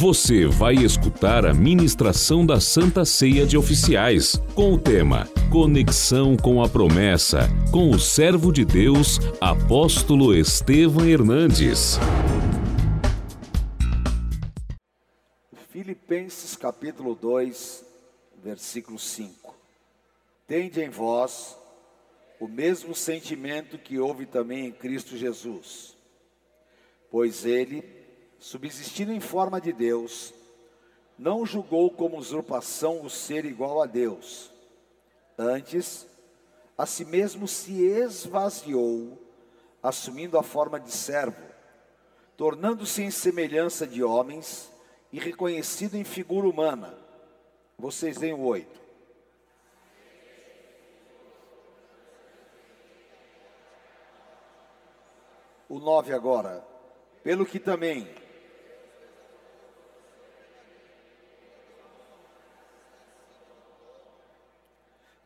Você vai escutar a ministração da Santa Ceia de Oficiais, com o tema Conexão com a Promessa, com o servo de Deus, apóstolo Estevam Hernandes. Filipenses capítulo 2, versículo 5. Tende em vós o mesmo sentimento que houve também em Cristo Jesus, pois ele subsistindo em forma de Deus, não julgou como usurpação o ser igual a Deus. Antes, a si mesmo se esvaziou, assumindo a forma de servo, tornando-se em semelhança de homens e reconhecido em figura humana. Vocês veem o oito. O nove agora. Pelo que também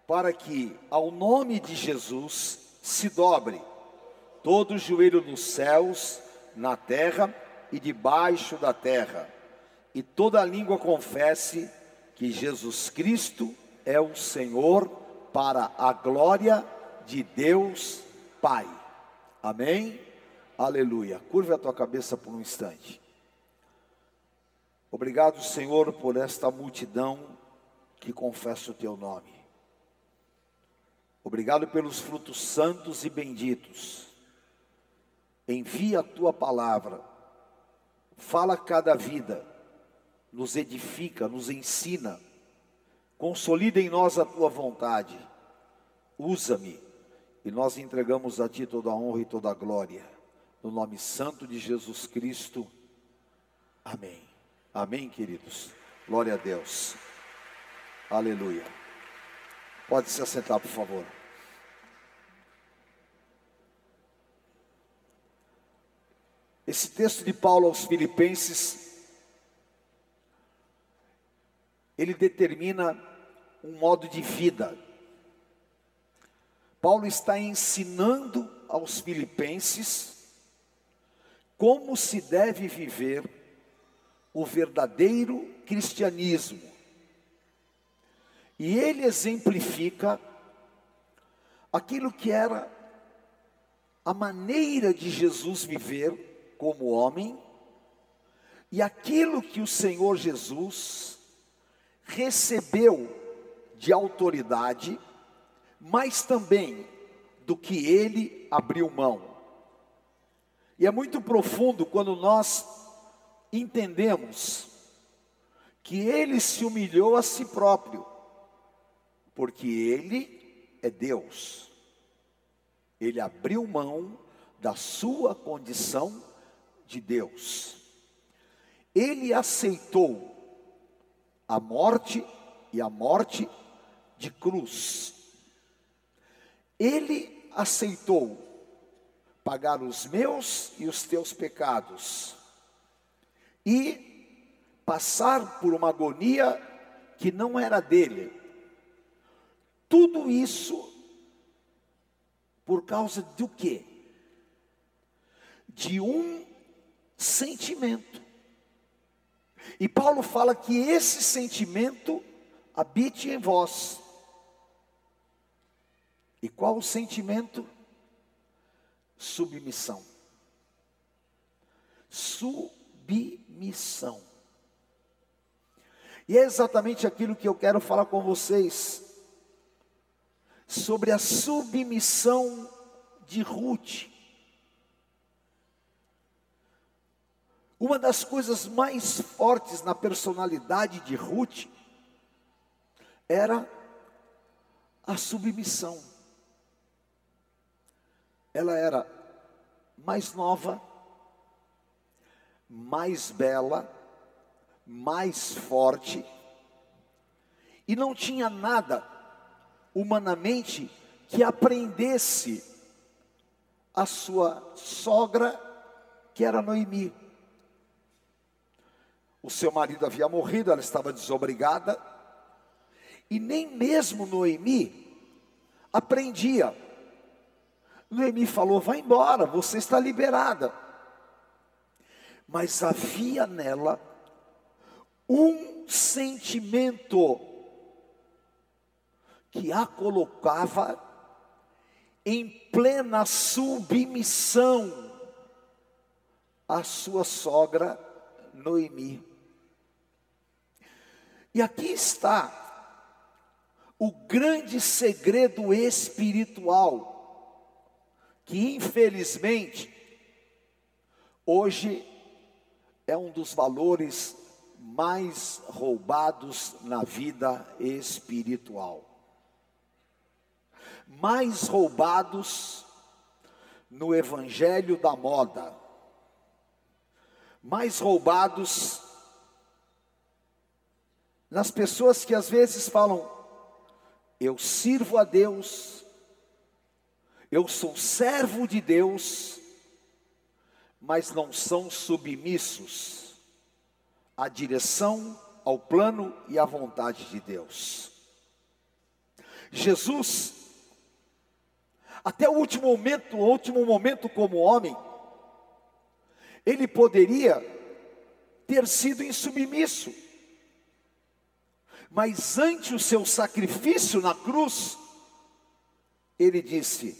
para que ao nome de Jesus se dobre todo joelho nos céus, na terra e debaixo da terra, e toda língua confesse que Jesus Cristo é o Senhor, para a glória de Deus Pai. Amém? Aleluia. Curva a tua cabeça por um instante. Obrigado, Senhor, por esta multidão que confessa o teu nome. Obrigado pelos frutos santos e benditos. Envia a tua palavra, fala cada vida, nos edifica, nos ensina, consolida em nós a tua vontade. Usa-me e nós entregamos a ti toda a honra e toda a glória. No nome santo de Jesus Cristo. Amém. Amém, queridos. Glória a Deus. Aleluia. Pode se assentar, por favor. Esse texto de Paulo aos Filipenses, ele determina um modo de vida. Paulo está ensinando aos Filipenses como se deve viver o verdadeiro cristianismo. E ele exemplifica aquilo que era a maneira de Jesus viver como homem e aquilo que o Senhor Jesus recebeu de autoridade, mas também do que ele abriu mão. E é muito profundo quando nós entendemos que ele se humilhou a si próprio porque Ele é Deus. Ele abriu mão da sua condição de Deus. Ele aceitou a morte e a morte de cruz. Ele aceitou pagar os meus e os teus pecados e passar por uma agonia que não era dele, tudo isso por causa do quê? De um sentimento. E Paulo fala que esse sentimento habite em vós. E qual o sentimento? Submissão. Submissão. E é exatamente aquilo que eu quero falar com vocês sobre a submissão de Ruth. Uma das coisas mais fortes na personalidade de Ruth era a submissão. Ela era mais nova, mais bela, mais forte, e não tinha nada humanamente que aprendesse a sua sogra, que era Noemi. O seu marido havia morrido, ela estava desobrigada, e nem mesmo Noemi aprendia. Noemi falou: vai embora, você está liberada. Mas havia nela um sentimento que a colocava em plena submissão à sua sogra Noemi. E aqui está o grande segredo espiritual, que infelizmente, hoje é um dos valores mais roubados na vida espiritual. Mais roubados no evangelho da moda. Mais roubados nas pessoas que às vezes falam: eu sirvo a Deus, eu sou servo de Deus, mas não são submissos à direção, ao plano e à vontade de Deus. Jesus, até o último momento, o último momento como homem, ele poderia ter sido insubmisso mas ante o seu sacrifício na cruz, ele disse: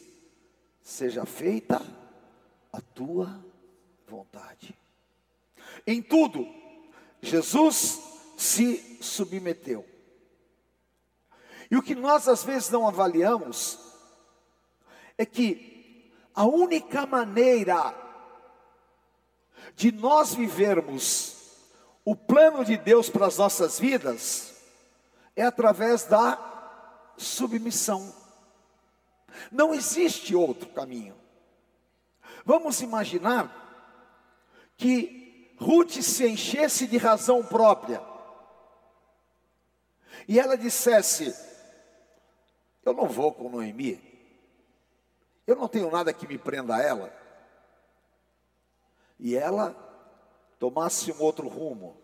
Seja feita a tua vontade. Em tudo, Jesus se submeteu. E o que nós às vezes não avaliamos é que a única maneira de nós vivermos o plano de Deus para as nossas vidas é através da submissão. Não existe outro caminho. Vamos imaginar que Ruth se enchesse de razão própria e ela dissesse: Eu não vou com Noemi, eu não tenho nada que me prenda a ela. E ela tomasse um outro rumo,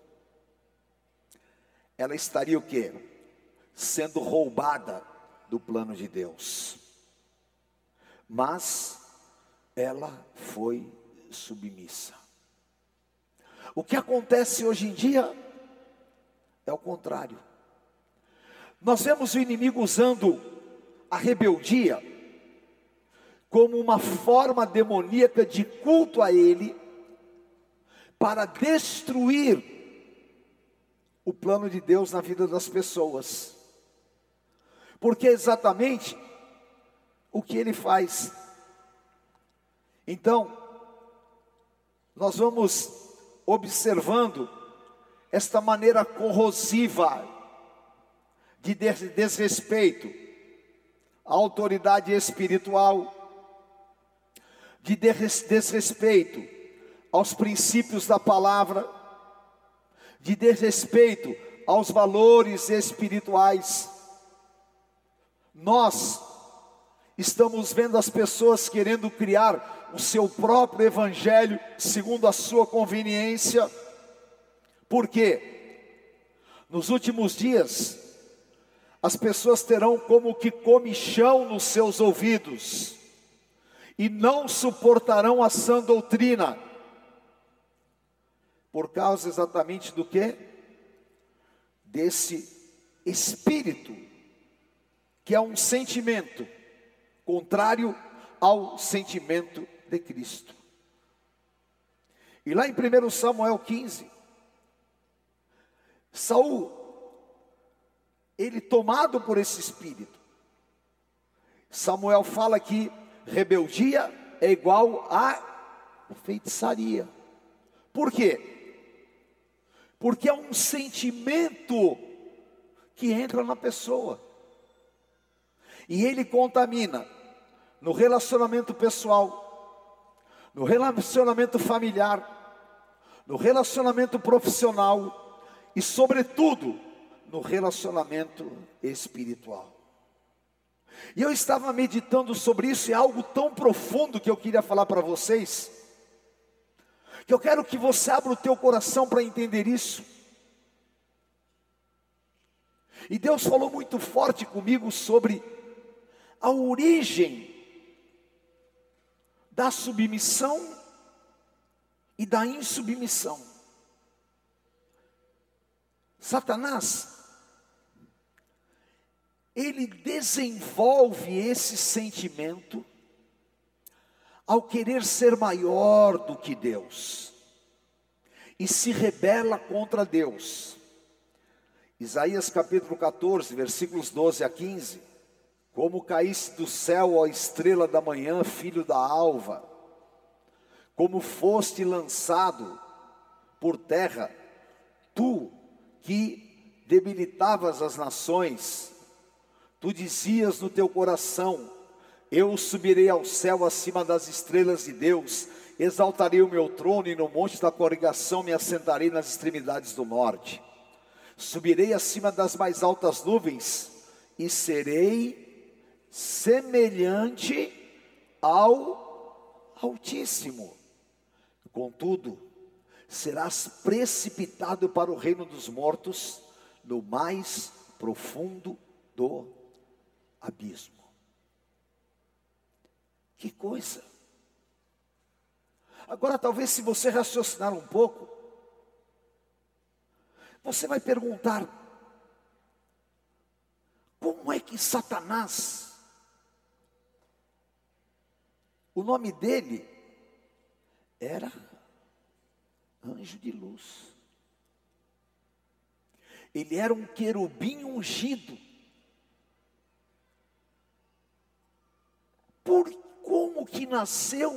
ela estaria o quê? sendo roubada do plano de Deus. Mas ela foi submissa. O que acontece hoje em dia é o contrário. Nós vemos o inimigo usando a rebeldia como uma forma demoníaca de culto a ele para destruir o plano de Deus na vida das pessoas porque é exatamente o que ele faz. Então, nós vamos observando esta maneira corrosiva de desrespeito à autoridade espiritual, de desrespeito aos princípios da palavra, de desrespeito aos valores espirituais. Nós estamos vendo as pessoas querendo criar o seu próprio evangelho segundo a sua conveniência. Por quê? Nos últimos dias, as pessoas terão como que comichão nos seus ouvidos e não suportarão a sã doutrina. Por causa exatamente do que? Desse espírito que é um sentimento contrário ao sentimento de Cristo. E lá em 1 Samuel 15, Saul, ele tomado por esse espírito, Samuel fala que rebeldia é igual a feitiçaria. Por quê? Porque é um sentimento que entra na pessoa. E ele contamina no relacionamento pessoal, no relacionamento familiar, no relacionamento profissional e, sobretudo, no relacionamento espiritual. E eu estava meditando sobre isso, é algo tão profundo que eu queria falar para vocês, que eu quero que você abra o teu coração para entender isso. E Deus falou muito forte comigo sobre a origem da submissão e da insubmissão. Satanás, ele desenvolve esse sentimento ao querer ser maior do que Deus e se rebela contra Deus. Isaías capítulo 14, versículos 12 a 15. Como caísse do céu a estrela da manhã, filho da alva, como foste lançado por terra, tu que debilitavas as nações, tu dizias no teu coração: Eu subirei ao céu acima das estrelas de Deus, exaltarei o meu trono e no monte da congregação me assentarei nas extremidades do norte. Subirei acima das mais altas nuvens e serei semelhante ao Altíssimo. Contudo, serás precipitado para o reino dos mortos, no mais profundo do abismo. Que coisa! Agora, talvez, se você raciocinar um pouco, você vai perguntar: como é que Satanás, o nome dele era anjo de luz, ele era um querubim ungido, por como que nasceu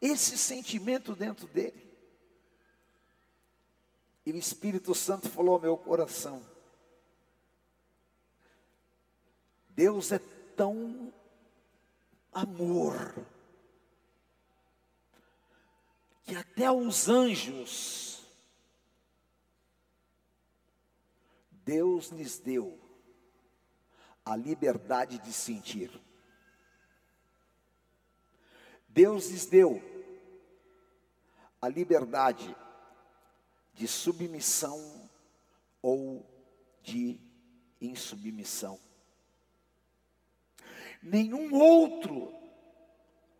esse sentimento dentro dele. E o Espírito Santo falou ao meu coração: Deus é tão amor, que até os anjos, Deus lhes deu a liberdade de sentir. Deus lhes deu a liberdade de submissão ou de insubmissão. Nenhum outro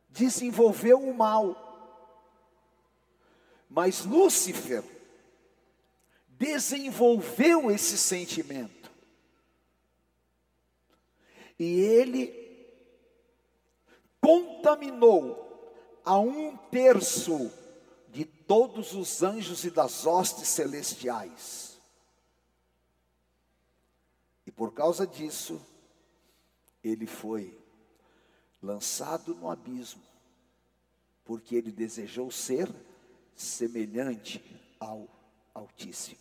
desenvolveu o mal, mas Lúcifer desenvolveu esse sentimento. E ele contaminou a um terço de todos os anjos e das hostes celestiais. E por causa disso, ele foi lançado no abismo, porque ele desejou ser semelhante ao Altíssimo.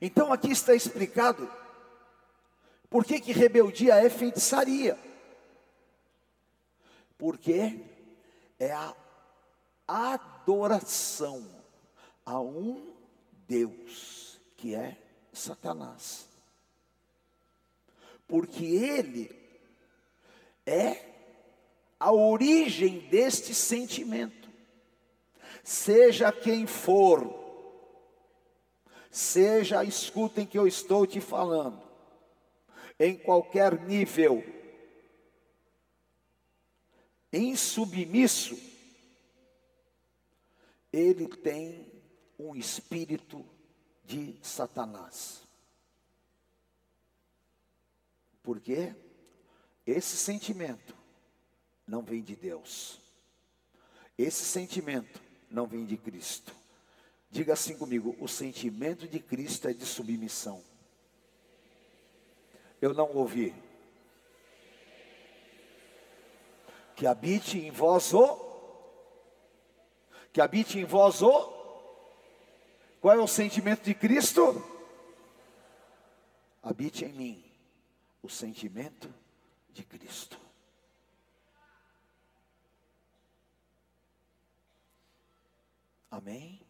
Então aqui está explicado por que, que rebeldia é feitiçaria. Porque é a adoração a um Deus, que é Satanás. Porque ele é a origem deste sentimento. Seja quem for, seja, escutem que eu estou te falando, em qualquer nível, insubmisso, ele tem um espírito de Satanás. Porque esse sentimento não vem de Deus. Esse sentimento não vem de Cristo. Diga assim comigo: o sentimento de Cristo é de submissão. Eu não ouvi. Que habite em vós o que habite em vós o. Qual é o sentimento de Cristo? Habite em mim o sentimento de Cristo. Amém?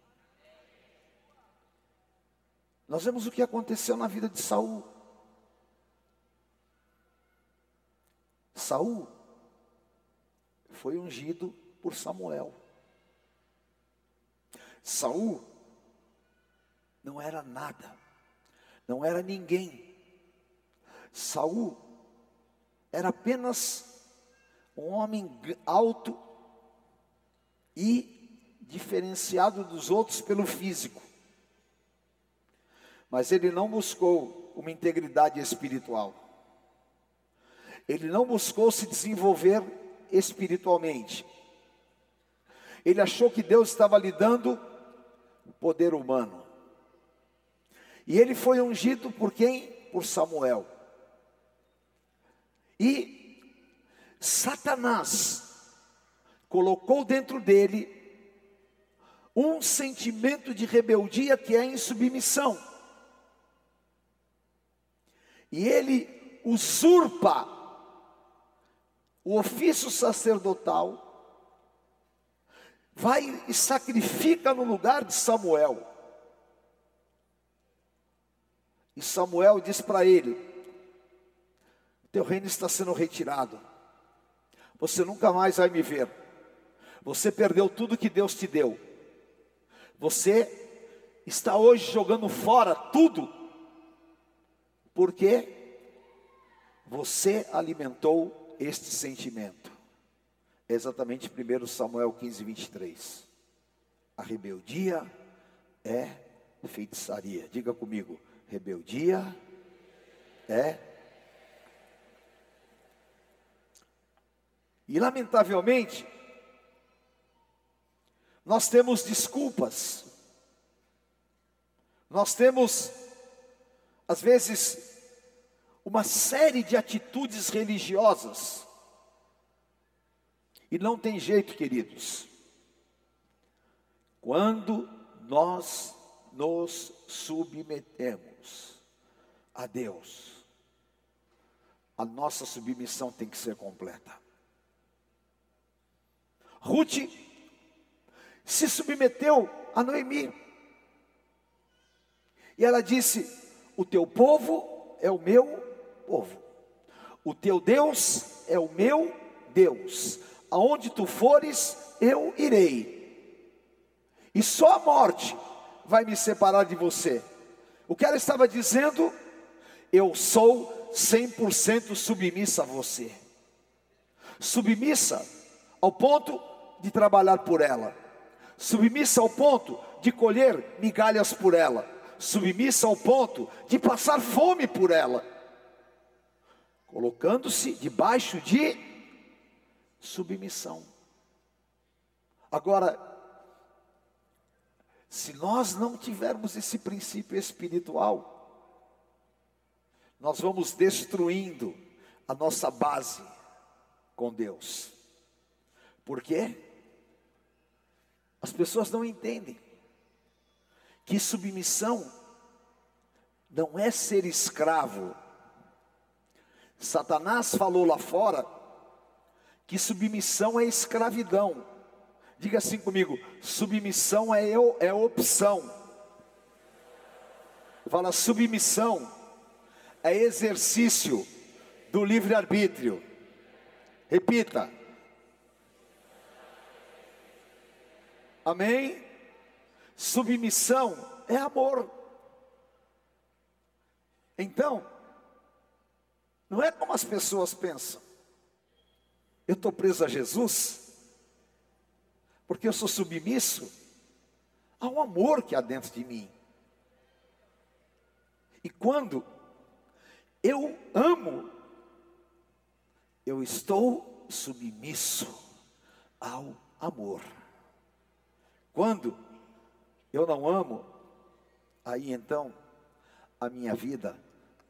Nós vemos o que aconteceu na vida de Saul. Saul foi ungido por Samuel. Saul não era nada, não era ninguém. Saul era apenas um homem alto e diferenciado dos outros pelo físico. Mas ele não buscou uma integridade espiritual. Ele não buscou se desenvolver espiritualmente. Ele achou que Deus estava lhe dando poder humano. E ele foi ungido por quem? Por Samuel. E Satanás colocou dentro dele um sentimento de rebeldia que é insubmissão. E ele usurpa o ofício sacerdotal, vai e sacrifica no lugar de Samuel. E Samuel diz para ele: Teu reino está sendo retirado, você nunca mais vai me ver, você perdeu tudo que Deus te deu, você está hoje jogando fora tudo, porque você alimentou este sentimento. É exatamente 1 Samuel 15, 23. A rebeldia é feitiçaria. Diga comigo, rebeldia é. E lamentavelmente, nós temos desculpas, nós temos, às vezes, uma série de atitudes religiosas, e não tem jeito, queridos, quando nós nos submetemos a Deus, a nossa submissão tem que ser completa. Ruth se submeteu a Noemi. E ela disse: O teu povo é o meu povo, o teu Deus é o meu Deus, aonde tu fores, eu irei, e só a morte vai me separar de você. O que ela estava dizendo? Eu sou 100% submissa a você, submissa ao ponto de trabalhar por ela. Submissa ao ponto de colher migalhas por ela, submissa ao ponto de passar fome por ela, colocando-se debaixo de submissão. Agora, se nós não tivermos esse princípio espiritual, nós vamos destruindo a nossa base com Deus. Por quê? As pessoas não entendem que submissão não é ser escravo. Satanás falou lá fora que submissão é escravidão. Diga assim comigo: submissão é, eu, é opção. Fala, submissão é exercício do livre-arbítrio. Repita: Amém? Submissão é amor. Então, não é como as pessoas pensam. Eu estou preso a Jesus, porque eu sou submisso ao amor que há dentro de mim. E quando eu amo, eu estou submisso ao amor. Quando eu não amo, aí então a minha vida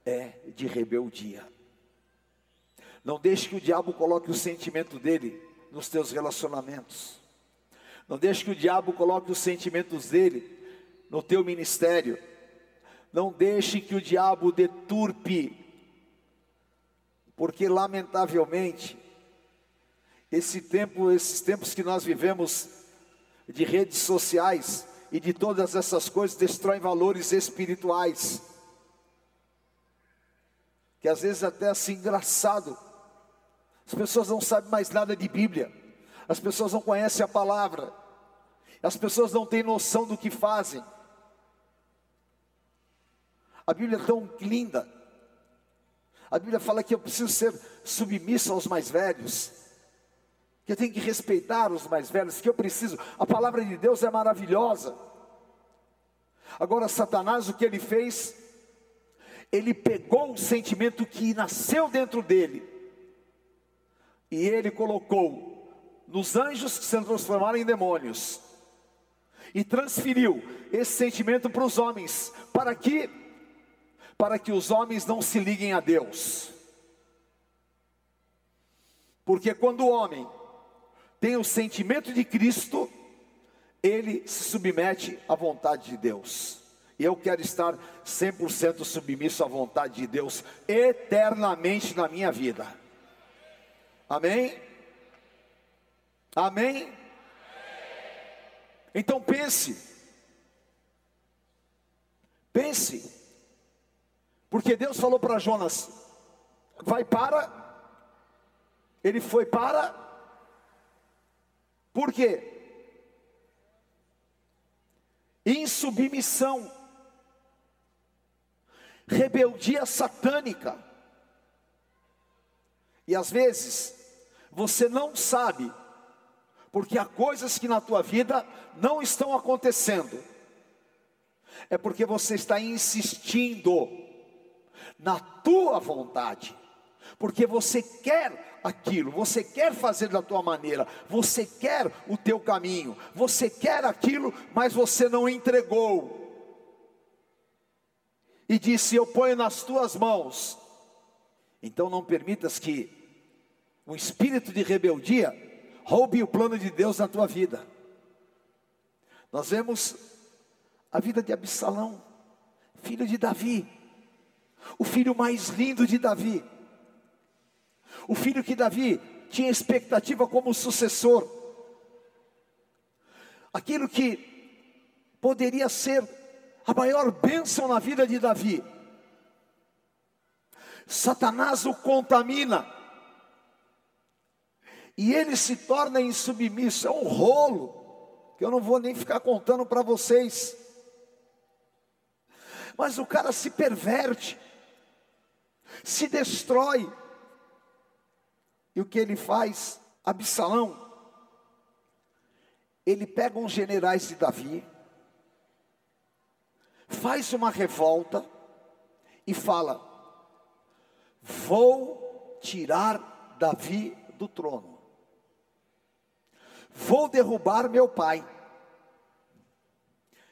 é de rebeldia. Não deixe que o diabo coloque o sentimento dele nos teus relacionamentos. Não deixe que o diabo coloque os sentimentos dele no teu ministério. Não deixe que o diabo deturpe, porque lamentavelmente esse tempo, esses tempos que nós vivemos de redes sociais e de todas essas coisas destroem valores espirituais. Que às vezes até assim engraçado. As pessoas não sabem mais nada de Bíblia. As pessoas não conhecem a palavra. As pessoas não têm noção do que fazem. A Bíblia é tão linda. A Bíblia fala que eu preciso ser submisso aos mais velhos que eu tenho que respeitar os mais velhos, que eu preciso. A palavra de Deus é maravilhosa. Agora, Satanás, o que ele fez? Ele pegou o sentimento que nasceu dentro dele e ele colocou nos anjos que se transformaram em demônios e transferiu esse sentimento para os homens, para que para que os homens não se liguem a Deus. Porque quando o homem tem o sentimento de Cristo, ele se submete à vontade de Deus. E eu quero estar 100% submisso à vontade de Deus eternamente na minha vida. Amém? Amém? Então pense. Pense. Porque Deus falou para Jonas: vai para. Ele foi para. Por quê? Insubmissão. Rebeldia satânica. E às vezes você não sabe porque há coisas que na tua vida não estão acontecendo. É porque você está insistindo na tua vontade. Porque você quer aquilo, você quer fazer da tua maneira, você quer o teu caminho, você quer aquilo, mas você não entregou. E disse: Eu ponho nas tuas mãos. Então não permitas que o espírito de rebeldia roube o plano de Deus na tua vida. Nós vemos a vida de Absalão, filho de Davi, o filho mais lindo de Davi, o filho que Davi tinha expectativa como sucessor, aquilo que poderia ser a maior bênção na vida de Davi. Satanás o contamina, e ele se torna insubmisso, é um rolo, que eu não vou nem ficar contando para vocês. Mas o cara se perverte, se destrói. E o que ele faz? Absalão, ele pega uns generais de Davi, faz uma revolta e fala: Vou tirar Davi do trono. Vou derrubar meu pai.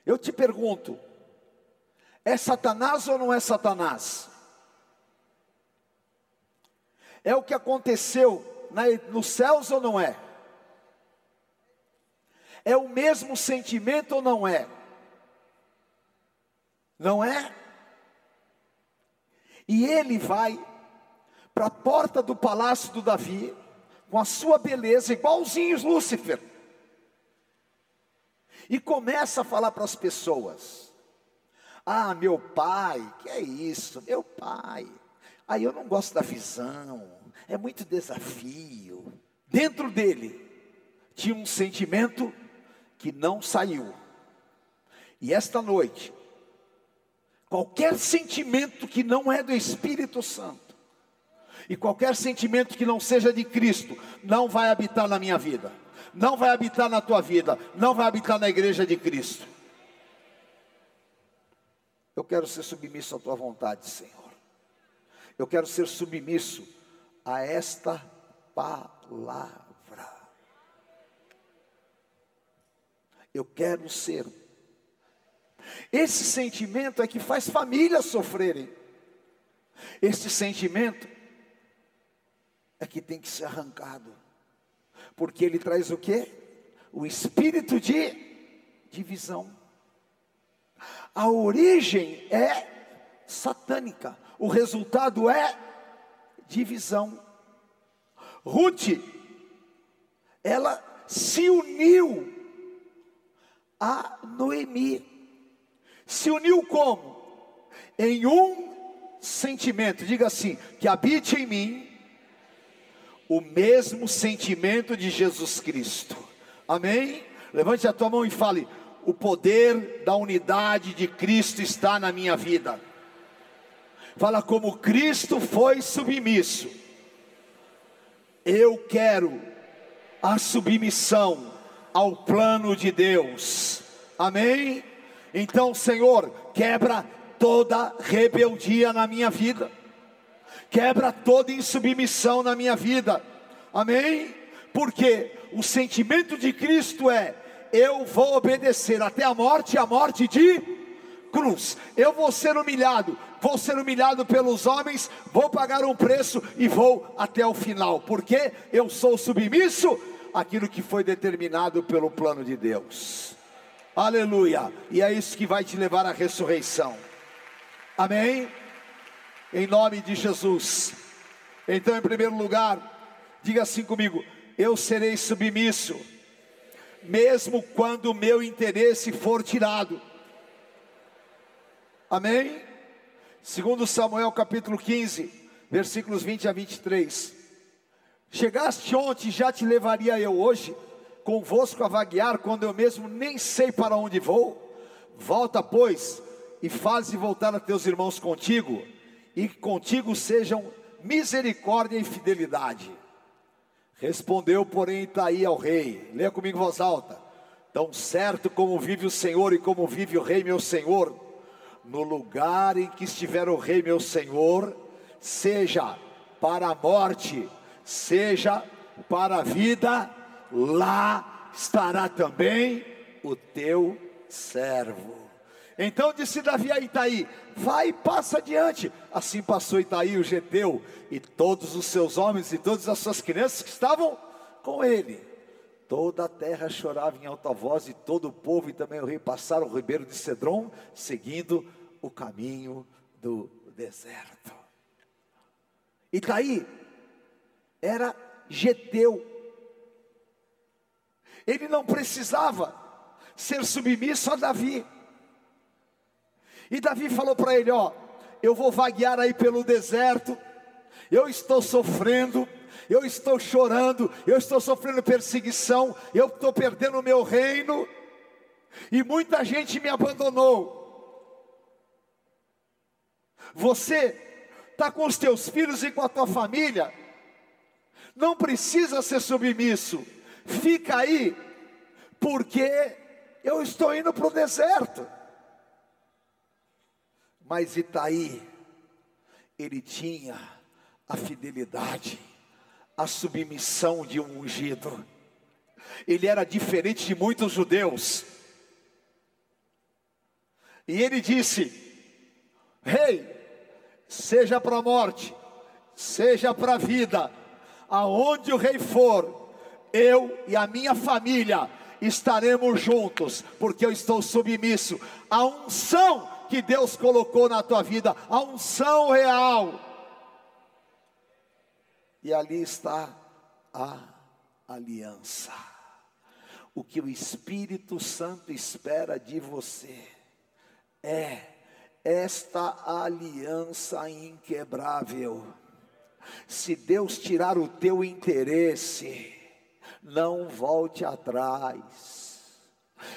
Eu te pergunto: é Satanás ou não é Satanás? É o que aconteceu na, nos céus ou não é? É o mesmo sentimento ou não é? Não é? E ele vai para a porta do palácio do Davi, com a sua beleza, igualzinhos Lúcifer. E começa a falar para as pessoas: Ah, meu pai, que é isso? Meu pai. Aí eu não gosto da visão, é muito desafio. Dentro dele tinha um sentimento que não saiu. E esta noite, qualquer sentimento que não é do Espírito Santo, e qualquer sentimento que não seja de Cristo não vai habitar na minha vida, não vai habitar na tua vida, não vai habitar na igreja de Cristo. Eu quero ser submisso à tua vontade, Senhor. Eu quero ser submisso a esta palavra. Eu quero ser. Esse sentimento é que faz famílias sofrerem. Esse sentimento é que tem que ser arrancado. Porque ele traz o que? O espírito de divisão. A origem é satânica, o resultado é divisão. Ruth, ela se uniu a Noemi. Se uniu como? Em um sentimento, diga assim: que habite em mim o mesmo sentimento de Jesus Cristo. Amém? Levante a tua mão e fale: o poder da unidade de Cristo está na minha vida. Fala como Cristo foi submisso. Eu quero a submissão ao plano de Deus. Amém? Então, Senhor, quebra toda rebeldia na minha vida, quebra toda insubmissão na minha vida, amém? Porque o sentimento de Cristo é: eu vou obedecer até a morte, a morte de cruz. Eu vou ser humilhado, vou ser humilhado pelos homens, vou pagar um preço e vou até o final, porque eu sou submisso àquilo que foi determinado pelo plano de Deus. Aleluia! E é isso que vai te levar à ressurreição. Amém? Em nome de Jesus. Então, em primeiro lugar, diga assim comigo: eu serei submisso, mesmo quando o meu interesse for tirado. Amém? Segundo Samuel capítulo 15, versículos 20 a 23. Chegaste ontem, já te levaria eu hoje convosco a vaguear, quando eu mesmo nem sei para onde vou. Volta, pois, e faze voltar a teus irmãos contigo, e contigo sejam misericórdia e fidelidade. Respondeu, porém, Itaí ao rei, leia comigo voz alta: Tão certo como vive o Senhor e como vive o rei, meu senhor, no lugar em que estiver o rei, meu senhor, seja para a morte, seja para a vida, lá estará também o teu servo. Então disse Davi a Itaí: Vai e passa adiante. Assim passou Itaí, o Geteu, e todos os seus homens e todas as suas crianças que estavam com ele. Toda a terra chorava em alta voz, e todo o povo e também o rei passaram o ribeiro de Cedron, seguindo o caminho do deserto. Itaí era Geteu. Ele não precisava ser submisso a Davi. E Davi falou para ele: Ó, eu vou vaguear aí pelo deserto, eu estou sofrendo, eu estou chorando, eu estou sofrendo perseguição, eu estou perdendo o meu reino, e muita gente me abandonou. Você está com os teus filhos e com a tua família, não precisa ser submisso, fica aí, porque eu estou indo para o deserto. Mas Itaí, ele tinha a fidelidade, a submissão de um ungido. Ele era diferente de muitos judeus. E ele disse: Rei, hey, seja para a morte, seja para a vida, aonde o rei for, eu e a minha família estaremos juntos, porque eu estou submisso à unção que Deus colocou na tua vida, a unção real. E ali está a aliança. O que o Espírito Santo espera de você é esta aliança inquebrável. Se Deus tirar o teu interesse, não volte atrás.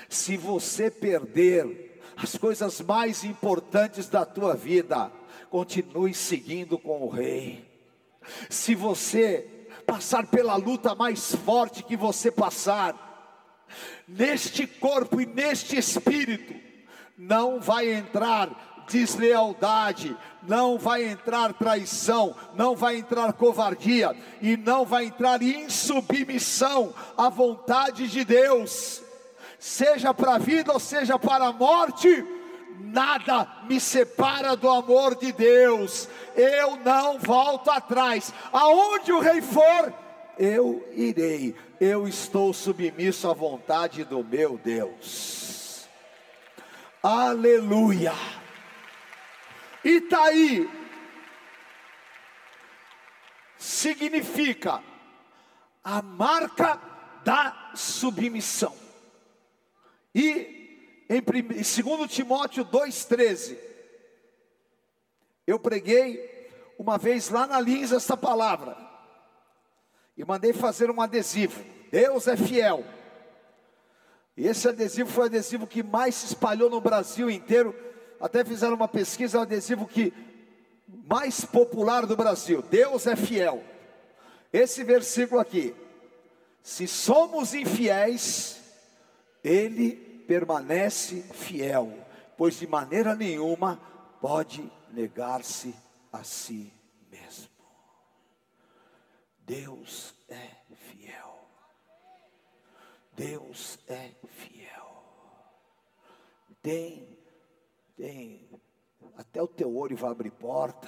Se você perder as coisas mais importantes da tua vida, continue seguindo com o Rei. Se você passar pela luta mais forte que você passar, neste corpo e neste espírito, não vai entrar deslealdade, não vai entrar traição, não vai entrar covardia e não vai entrar insubmissão à vontade de Deus seja para a vida ou seja para a morte, nada me separa do amor de Deus, eu não volto atrás, aonde o rei for, eu irei, eu estou submisso à vontade do meu Deus, aleluia, Itaí significa a marca da submissão. E em 2 Timóteo 2,13, eu preguei uma vez lá na Lins essa palavra, e mandei fazer um adesivo. Deus é fiel. E esse adesivo foi o adesivo que mais se espalhou no Brasil inteiro. Até fizeram uma pesquisa, é o adesivo que mais popular do Brasil. Deus é fiel. Esse versículo aqui. Se somos infiéis, ele permanece fiel. pois de maneira nenhuma pode negar-se a si mesmo. Deus é fiel. Deus é fiel. Tem, tem, até o teu olho vai abrir porta,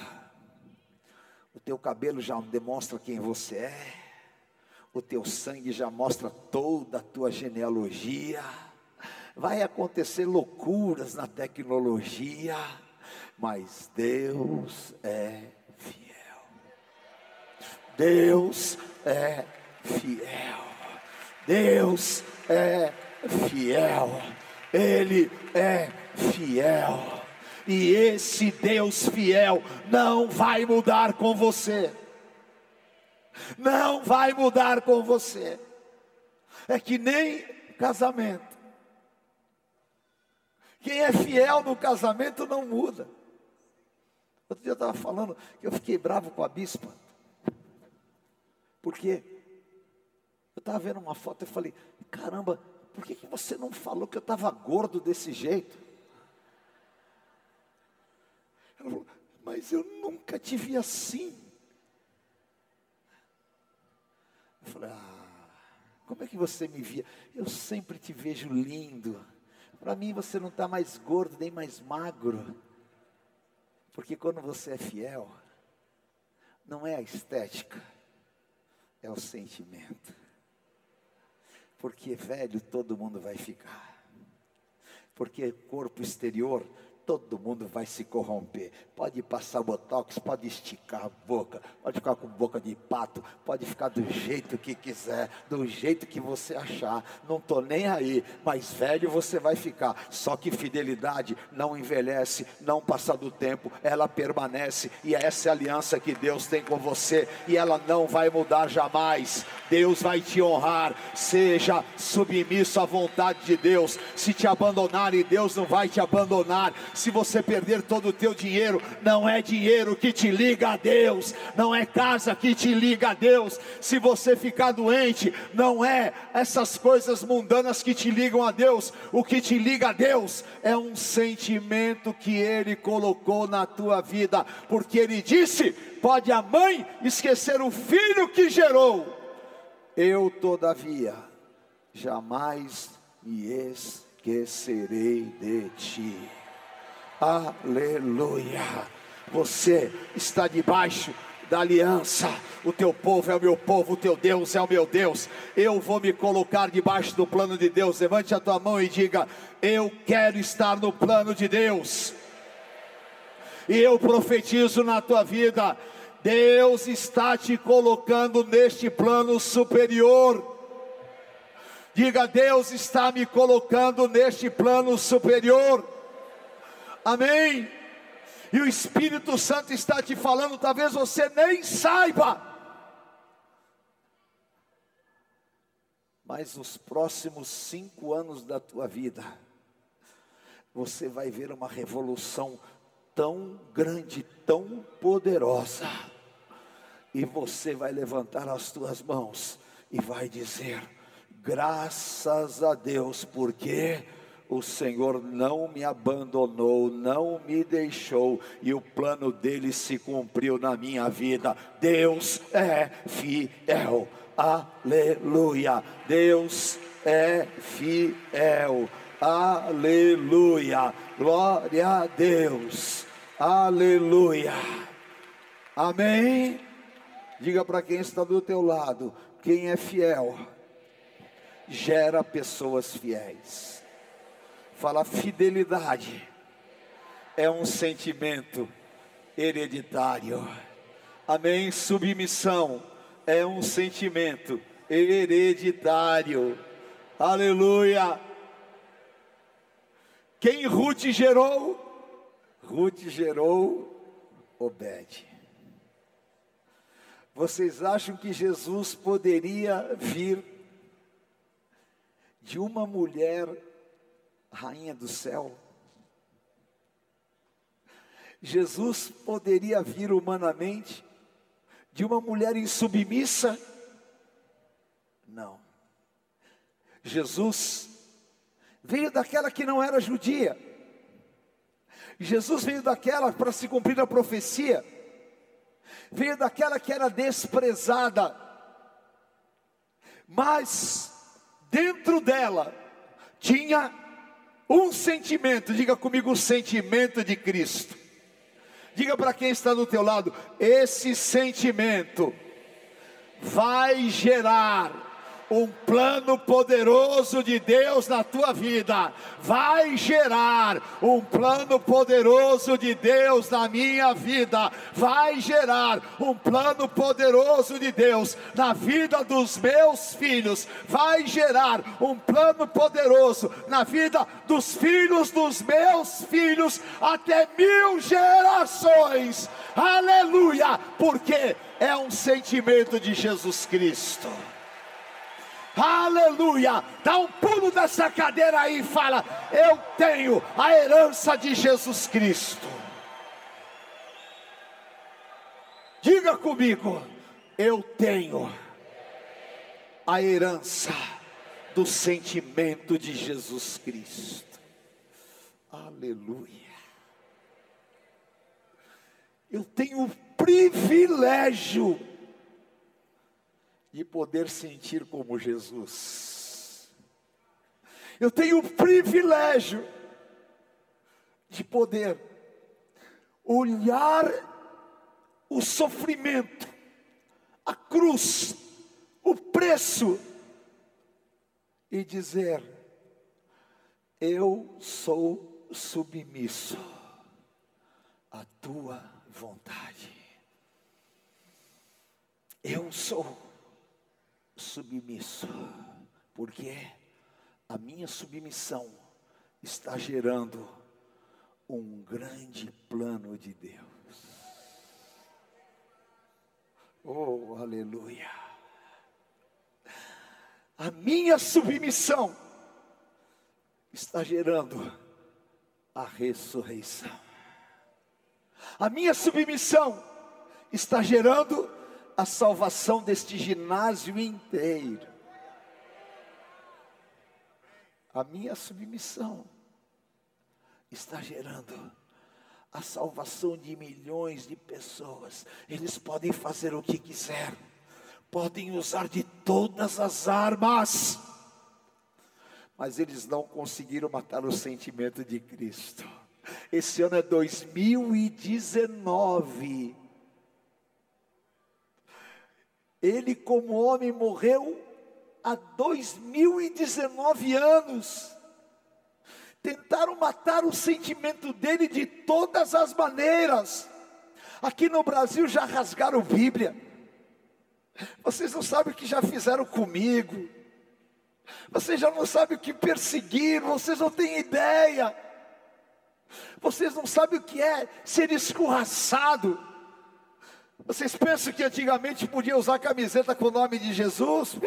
o teu cabelo já demonstra quem você é, o teu sangue já mostra toda a tua genealogia vai acontecer loucuras na tecnologia, mas Deus é fiel. Deus é fiel. Deus é fiel. Ele é fiel. E esse Deus fiel não vai mudar com você. Não vai mudar com você. É que nem casamento. Quem é fiel no casamento não muda. Outro dia eu estava falando que eu fiquei bravo com a bispa. Porque eu estava vendo uma foto e falei, caramba, por que, que você não falou que eu estava gordo desse jeito? Ela falou, mas eu nunca te vi assim. Como é que você me via? Eu sempre te vejo lindo. Para mim você não está mais gordo nem mais magro. Porque quando você é fiel, não é a estética, é o sentimento. Porque velho todo mundo vai ficar. Porque corpo exterior todo mundo vai se corromper. Pode passar botox, pode esticar a boca, pode ficar com boca de pato, pode ficar do jeito que quiser, do jeito que você achar. Não estou nem aí, mas velho você vai ficar. Só que fidelidade não envelhece, não passa do tempo, ela permanece e essa é a aliança que Deus tem com você e ela não vai mudar jamais. Deus vai te honrar. Seja submisso à vontade de Deus. Se te abandonarem, Deus não vai te abandonar se você perder todo o teu dinheiro, não é dinheiro que te liga a Deus, não é casa que te liga a Deus. Se você ficar doente, não é essas coisas mundanas que te ligam a Deus. O que te liga a Deus é um sentimento que Ele colocou na tua vida, porque Ele disse: pode a mãe esquecer o filho que gerou. Eu, todavia, jamais me esquecerei de ti. Aleluia. Você está debaixo da aliança. O teu povo é o meu povo, o teu Deus é o meu Deus. Eu vou me colocar debaixo do plano de Deus. Levante a tua mão e diga: Eu quero estar no plano de Deus. E eu profetizo na tua vida: Deus está te colocando neste plano superior. Diga: Deus está me colocando neste plano superior. Amém? E o Espírito Santo está te falando, talvez você nem saiba. Mas nos próximos cinco anos da tua vida, você vai ver uma revolução tão grande, tão poderosa, e você vai levantar as tuas mãos e vai dizer: graças a Deus, porque o Senhor não me abandonou, não me deixou, e o plano dele se cumpriu na minha vida. Deus é fiel, aleluia. Deus é fiel, aleluia. Glória a Deus, aleluia. Amém. Diga para quem está do teu lado: quem é fiel, gera pessoas fiéis. Fala fidelidade. É um sentimento hereditário. Amém? Submissão é um sentimento hereditário. Aleluia. Quem Ruth gerou? Ruth gerou Obed. Vocês acham que Jesus poderia vir de uma mulher rainha do céu. Jesus poderia vir humanamente de uma mulher insubmissa? Não. Jesus veio daquela que não era judia, Jesus veio daquela para se cumprir a profecia, veio daquela que era desprezada, mas dentro dela tinha um sentimento, diga comigo o sentimento de Cristo. Diga para quem está do teu lado, esse sentimento vai gerar um plano poderoso de Deus na tua vida, vai gerar um plano poderoso de Deus na minha vida, vai gerar um plano poderoso de Deus na vida dos meus filhos, vai gerar um plano poderoso na vida dos filhos dos meus filhos, até mil gerações, aleluia, porque é um sentimento de Jesus Cristo. Aleluia! Dá um pulo dessa cadeira aí e fala: Eu tenho a herança de Jesus Cristo. Diga comigo: Eu tenho a herança do sentimento de Jesus Cristo. Aleluia. Eu tenho o privilégio de poder sentir como Jesus. Eu tenho o privilégio de poder olhar o sofrimento, a cruz, o preço e dizer: Eu sou submisso à tua vontade. Eu sou submisso, porque a minha submissão está gerando um grande plano de Deus. Oh, aleluia! A minha submissão está gerando a ressurreição. A minha submissão está gerando a salvação deste ginásio inteiro. A minha submissão está gerando a salvação de milhões de pessoas. Eles podem fazer o que quiser, podem usar de todas as armas, mas eles não conseguiram matar o sentimento de Cristo. Esse ano é 2019. Ele, como homem, morreu há 2019 anos. Tentaram matar o sentimento dele de todas as maneiras. Aqui no Brasil já rasgaram Bíblia. Vocês não sabem o que já fizeram comigo. Vocês já não sabem o que perseguiram. Vocês não têm ideia. Vocês não sabem o que é ser escorraçado. Vocês pensam que antigamente podia usar camiseta com o nome de Jesus?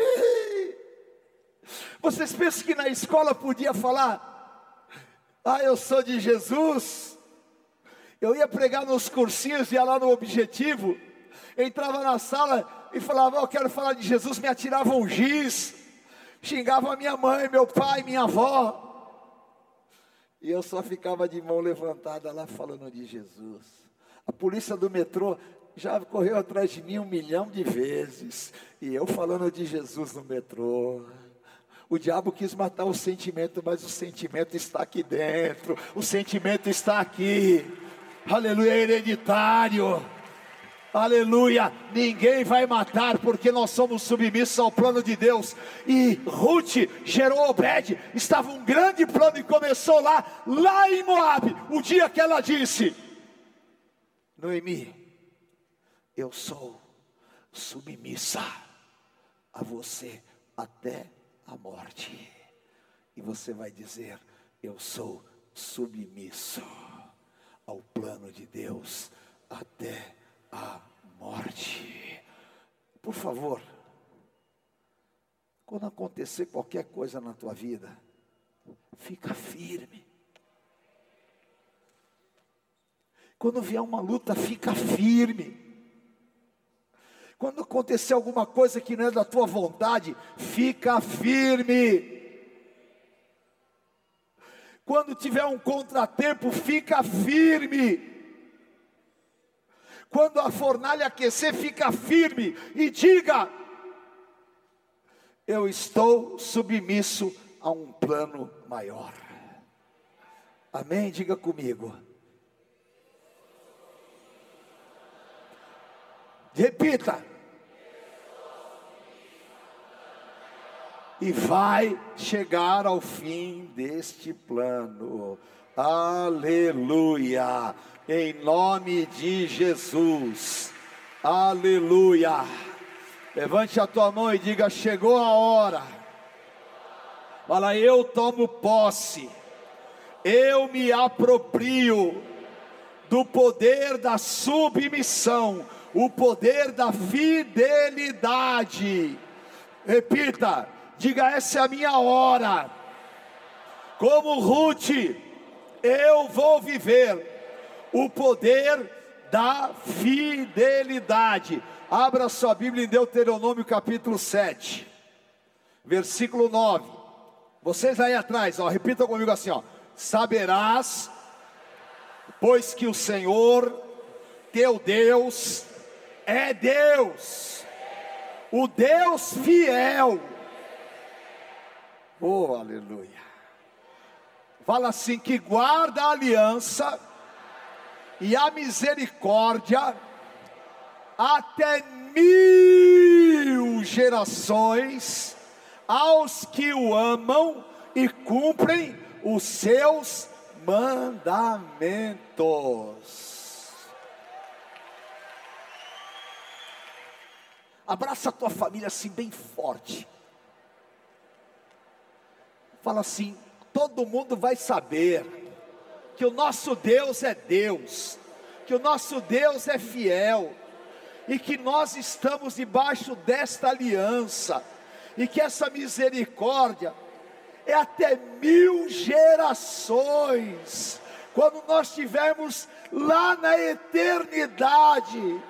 Vocês pensam que na escola podia falar, ah, eu sou de Jesus? Eu ia pregar nos cursinhos, ia lá no objetivo, entrava na sala e falava, oh, eu quero falar de Jesus, me atiravam um giz, xingavam a minha mãe, meu pai, minha avó. E eu só ficava de mão levantada lá falando de Jesus. A polícia do metrô já correu atrás de mim um milhão de vezes, e eu falando de Jesus no metrô. O diabo quis matar o sentimento, mas o sentimento está aqui dentro, o sentimento está aqui, aleluia, hereditário. Aleluia, ninguém vai matar porque nós somos submissos ao plano de Deus. E Ruth gerou Obed, estava um grande plano e começou lá, lá em Moab, o dia que ela disse: Noemi, eu sou submissa a você até a morte. E você vai dizer: Eu sou submisso ao plano de Deus até a morte. Por favor, quando acontecer qualquer coisa na tua vida, fica firme. Quando vier uma luta, fica firme. Quando acontecer alguma coisa que não é da tua vontade, fica firme. Quando tiver um contratempo, fica firme. Quando a fornalha aquecer, fica firme e diga: Eu estou submisso a um plano maior. Amém? Diga comigo. Repita. E vai chegar ao fim deste plano. Aleluia. Em nome de Jesus. Aleluia. Levante a tua mão e diga: Chegou a hora. Fala, eu tomo posse. Eu me aproprio do poder da submissão, o poder da fidelidade. Repita, diga: essa é a minha hora. Como Ruth, eu vou viver o poder da fidelidade. Abra sua Bíblia em Deuteronômio capítulo 7, versículo 9. Vocês aí atrás, ó, repitam comigo assim, ó. Saberás, pois que o Senhor, teu Deus, é Deus, o Deus fiel. Oh, aleluia. Fala assim: que guarda a aliança e a misericórdia até mil gerações aos que o amam e cumprem os seus mandamentos. Abraça a tua família assim bem forte. Fala assim: todo mundo vai saber que o nosso Deus é Deus, que o nosso Deus é fiel, e que nós estamos debaixo desta aliança, e que essa misericórdia é até mil gerações, quando nós estivermos lá na eternidade,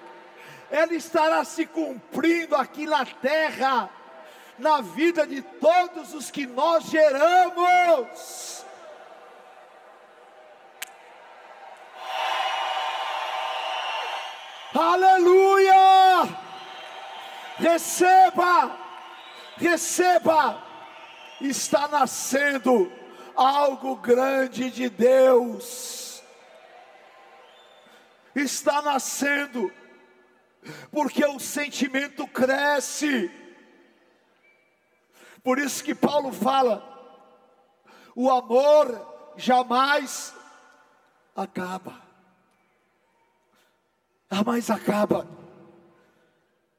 ela estará se cumprindo aqui na terra, na vida de todos os que nós geramos. Aleluia! Receba, receba, está nascendo algo grande de Deus, está nascendo, porque o sentimento cresce, por isso que Paulo fala: o amor jamais acaba jamais acaba.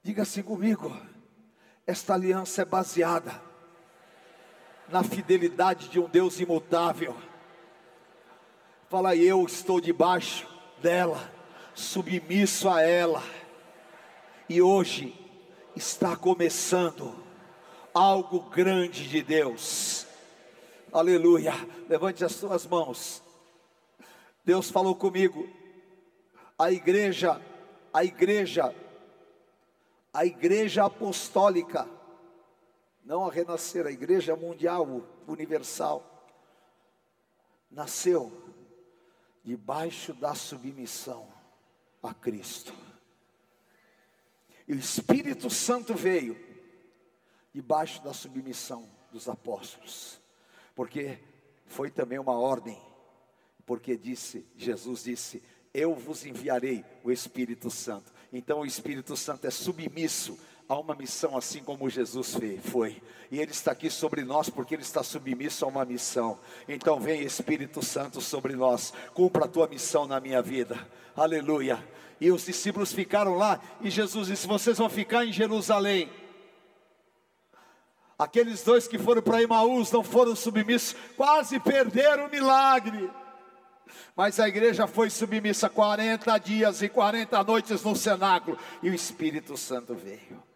Diga assim comigo: esta aliança é baseada na fidelidade de um Deus imutável. Fala, eu estou debaixo dela, submisso a ela, e hoje está começando algo grande de Deus. Aleluia. Levante as suas mãos. Deus falou comigo a igreja, a igreja, a igreja apostólica, não a renascer, a igreja mundial, universal, nasceu debaixo da submissão a Cristo. E o Espírito Santo veio debaixo da submissão dos apóstolos, porque foi também uma ordem, porque disse, Jesus disse: eu vos enviarei o Espírito Santo. Então o Espírito Santo é submisso a uma missão assim como Jesus foi. E ele está aqui sobre nós porque ele está submisso a uma missão. Então vem Espírito Santo sobre nós. Cumpra a tua missão na minha vida. Aleluia. E os discípulos ficaram lá e Jesus disse: "Vocês vão ficar em Jerusalém". Aqueles dois que foram para Emaús não foram submissos, quase perderam o milagre. Mas a igreja foi submissa 40 dias e 40 noites no cenáculo e o Espírito Santo veio.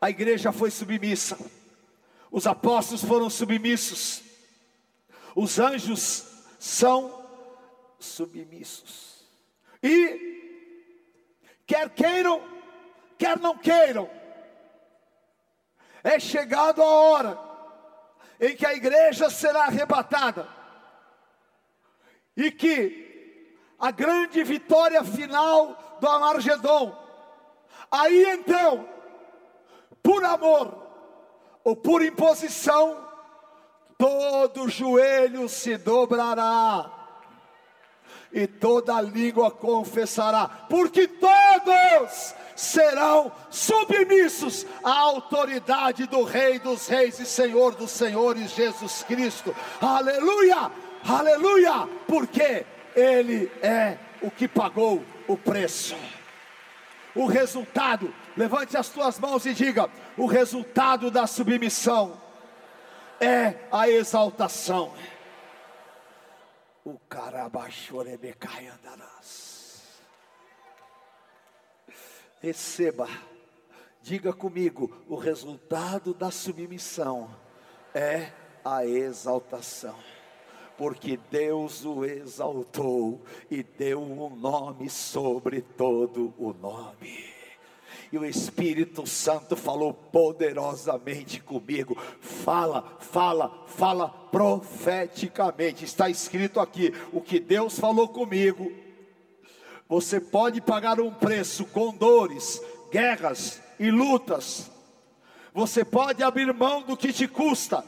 A igreja foi submissa. Os apóstolos foram submissos. Os anjos são submissos. E quer queiram, quer não queiram, é chegado a hora em que a igreja será arrebatada e que a grande vitória final do Amargedon, aí então, por amor ou por imposição, todo joelho se dobrará e toda língua confessará, porque todos serão submissos à autoridade do Rei dos Reis e Senhor dos Senhores Jesus Cristo. Aleluia! Aleluia! Porque Ele é o que pagou o preço. O resultado, levante as tuas mãos e diga: o resultado da submissão é a exaltação. O carabachorebecai andarás. Receba, diga comigo: o resultado da submissão é a exaltação porque Deus o exaltou e deu um nome sobre todo o nome. E o Espírito Santo falou poderosamente comigo. Fala, fala, fala profeticamente. Está escrito aqui: o que Deus falou comigo, você pode pagar um preço com dores, guerras e lutas. Você pode abrir mão do que te custa,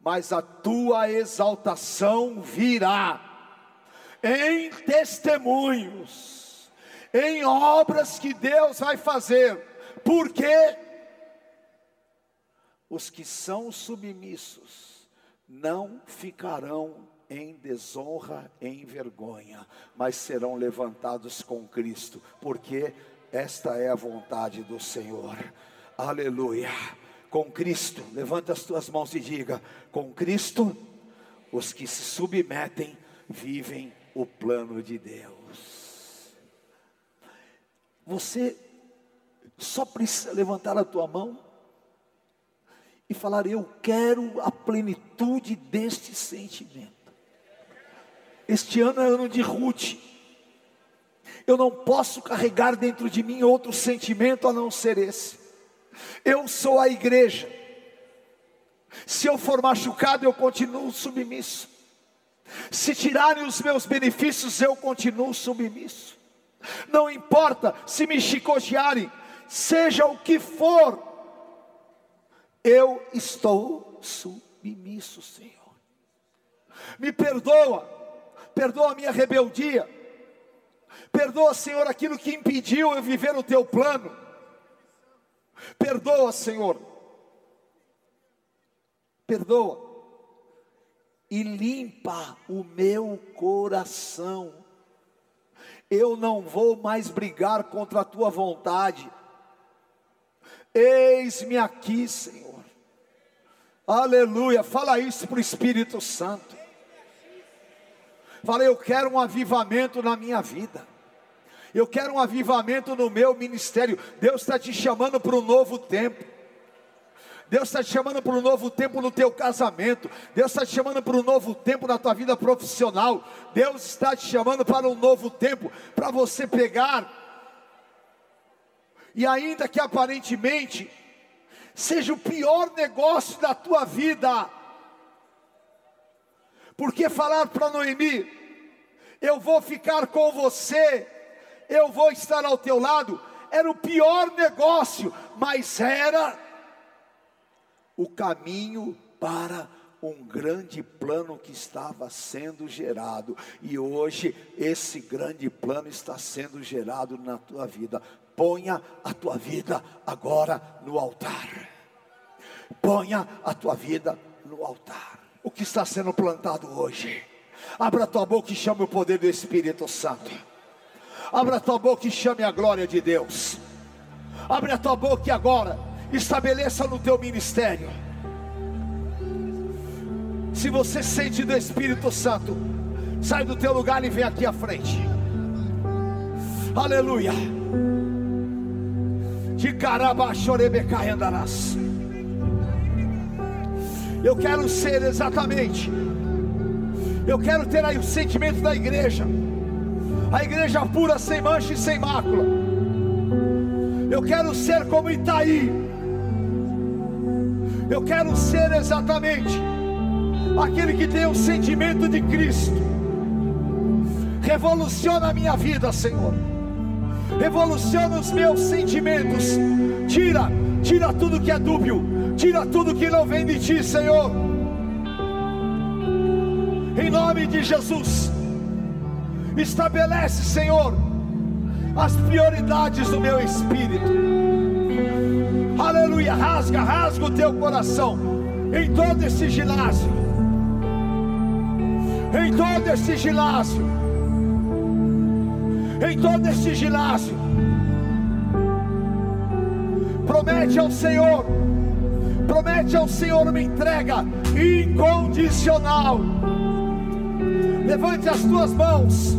mas a tua exaltação virá em testemunhos, em obras que Deus vai fazer, porque os que são submissos não ficarão em desonra, em vergonha, mas serão levantados com Cristo, porque esta é a vontade do Senhor. Aleluia. Com Cristo, levanta as tuas mãos e diga: com Cristo, os que se submetem vivem o plano de Deus. Você só precisa levantar a tua mão e falar: Eu quero a plenitude deste sentimento. Este ano é ano de Ruth. Eu não posso carregar dentro de mim outro sentimento a não ser esse. Eu sou a igreja. Se eu for machucado, eu continuo submisso. Se tirarem os meus benefícios, eu continuo submisso. Não importa se me chicotearem, seja o que for, eu estou submisso, Senhor. Me perdoa perdoa a minha rebeldia, perdoa, Senhor, aquilo que impediu eu viver o teu plano, perdoa, Senhor, perdoa, e limpa o meu coração. Eu não vou mais brigar contra a tua vontade. Eis-me aqui, Senhor. Aleluia. Fala isso para o Espírito Santo. Falei, eu quero um avivamento na minha vida. Eu quero um avivamento no meu ministério. Deus está te chamando para um novo tempo. Deus está te chamando para um novo tempo no teu casamento. Deus está te chamando para um novo tempo na tua vida profissional. Deus está te chamando para um novo tempo para você pegar. E ainda que aparentemente seja o pior negócio da tua vida, porque falar para Noemi, eu vou ficar com você, eu vou estar ao teu lado, era o pior negócio, mas era o caminho para um grande plano que estava sendo gerado, e hoje esse grande plano está sendo gerado na tua vida. Ponha a tua vida agora no altar. Ponha a tua vida no altar o que está sendo plantado hoje. Abra tua boca e chame o poder do Espírito Santo. Abra tua boca e chame a glória de Deus. Abre a tua boca e agora estabeleça no teu ministério. Se você sente do Espírito Santo, sai do teu lugar e vem aqui à frente. Aleluia. De caraba chorebecai andarás. Eu quero ser exatamente. Eu quero ter aí o sentimento da igreja. A igreja pura, sem mancha e sem mácula. Eu quero ser como Itaí. Eu quero ser exatamente aquele que tem o sentimento de Cristo. Revoluciona a minha vida, Senhor. Revoluciona os meus sentimentos. Tira, tira tudo que é dúbio. Tira tudo que não vem de ti, Senhor. Em nome de Jesus. Estabelece, Senhor, as prioridades do meu espírito. Aleluia. Rasga, rasga o teu coração em todo esse ginásio. Em todo esse ginásio. Em todo esse ginásio. Promete ao Senhor. Promete ao Senhor uma entrega incondicional. Levante as tuas mãos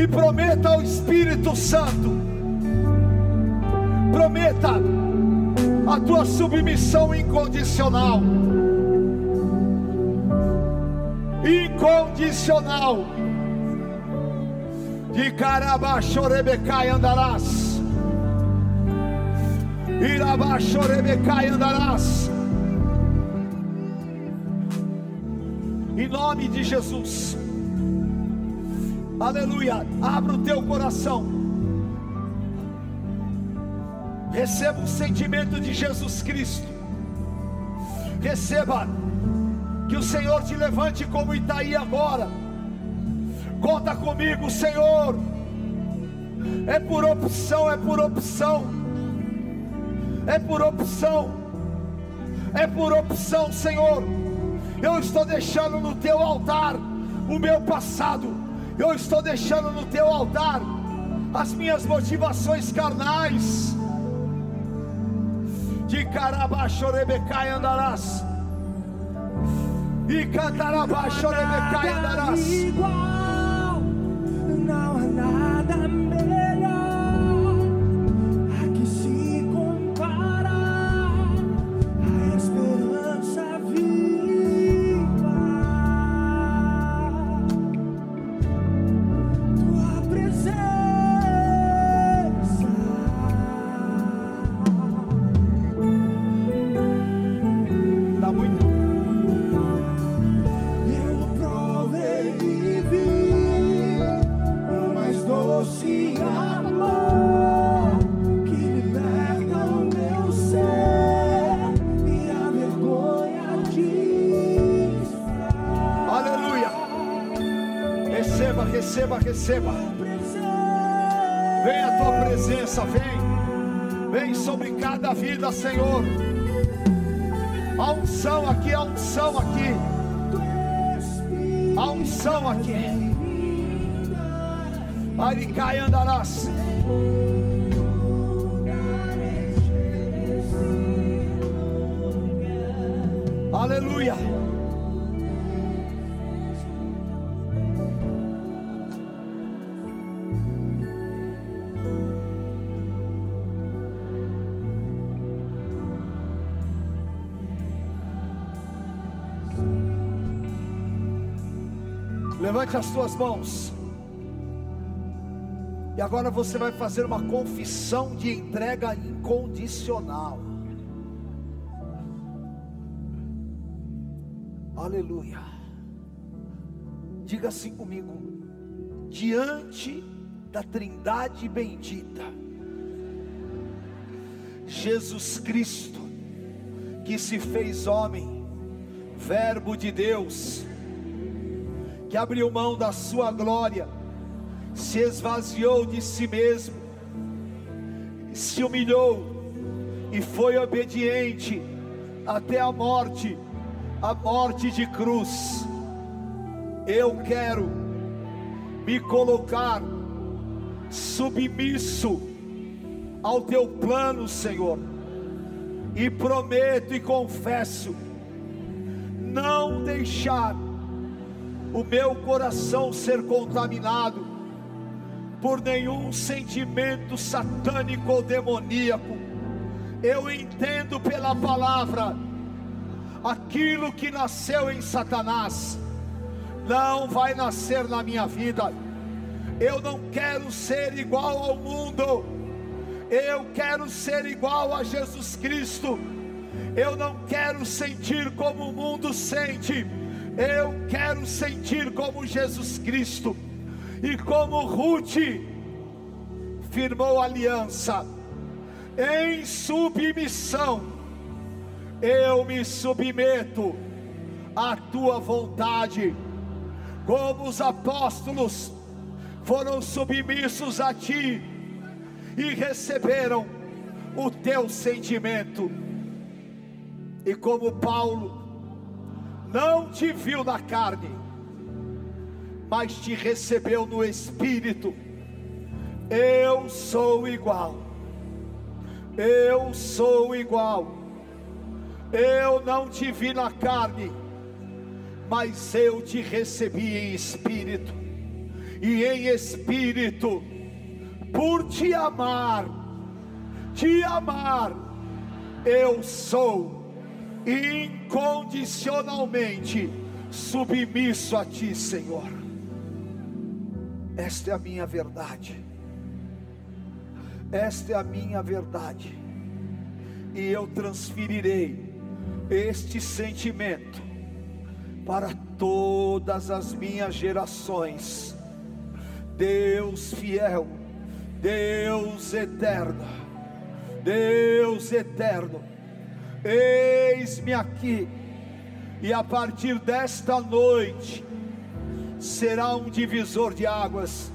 e prometa ao Espírito Santo. Prometa a tua submissão incondicional. Incondicional. De Carabachorebecai andarás. Irabachorebecai andarás. Em nome de Jesus. Aleluia. Abra o teu coração. Receba o sentimento de Jesus Cristo. Receba que o Senhor te levante como Itaí agora. Conta comigo, Senhor. É por opção, é por opção. É por opção. É por opção, Senhor. Eu estou deixando no teu altar o meu passado eu estou deixando no teu altar as minhas motivações carnais. De carabachorebecai andarás. E cantarabachorebecai andarás. Levante as suas mãos. E agora você vai fazer uma confissão de entrega incondicional. Aleluia. Diga assim comigo: diante da Trindade bendita, Jesus Cristo, que se fez homem, Verbo de Deus, que abriu mão da sua glória, se esvaziou de si mesmo, se humilhou e foi obediente até a morte a morte de cruz. Eu quero me colocar submisso ao teu plano, Senhor, e prometo e confesso não deixar o meu coração ser contaminado por nenhum sentimento satânico ou demoníaco. Eu entendo pela palavra aquilo que nasceu em Satanás não vai nascer na minha vida. Eu não quero ser igual ao mundo. Eu quero ser igual a Jesus Cristo. Eu não quero sentir como o mundo sente. Eu quero sentir como Jesus Cristo. E como Ruth firmou aliança em submissão, eu me submeto à tua vontade, como os apóstolos foram submissos a ti e receberam o teu sentimento. E como Paulo não te viu na carne, mas te recebeu no espírito, eu sou igual. Eu sou igual. Eu não te vi na carne, mas eu te recebi em espírito. E em espírito, por te amar, te amar, eu sou incondicionalmente submisso a ti, Senhor. Esta é a minha verdade. Esta é a minha verdade. E eu transferirei este sentimento para todas as minhas gerações. Deus fiel, Deus eterno, Deus eterno, eis-me aqui, e a partir desta noite será um divisor de águas,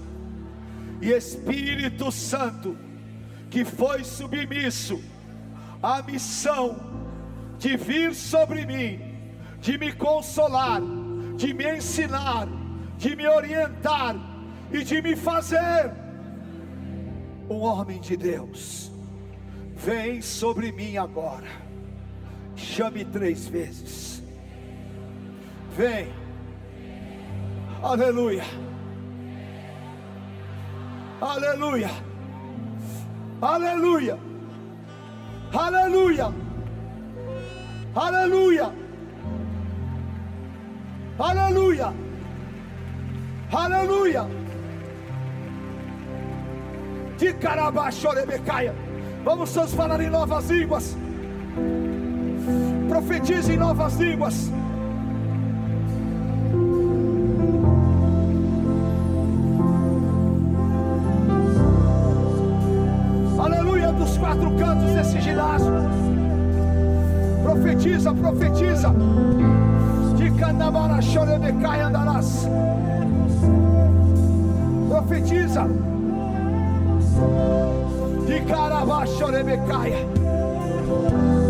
e Espírito Santo, que foi submisso à missão de vir sobre mim, de me consolar, de me ensinar, de me orientar e de me fazer um homem de Deus. Vem sobre mim agora, chame três vezes. Vem, aleluia, aleluia, aleluia, aleluia, aleluia, aleluia, aleluia. De carabachorebecaia. Vamos todos falar em novas línguas. Profetize em novas línguas. Aleluia dos quatro cantos desse ginásio. Profetiza, profetiza. De canabara chorebecai andarás. Profetiza. De carabaixo rebecaia. De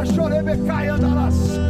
carabaixo rebecaia andarás.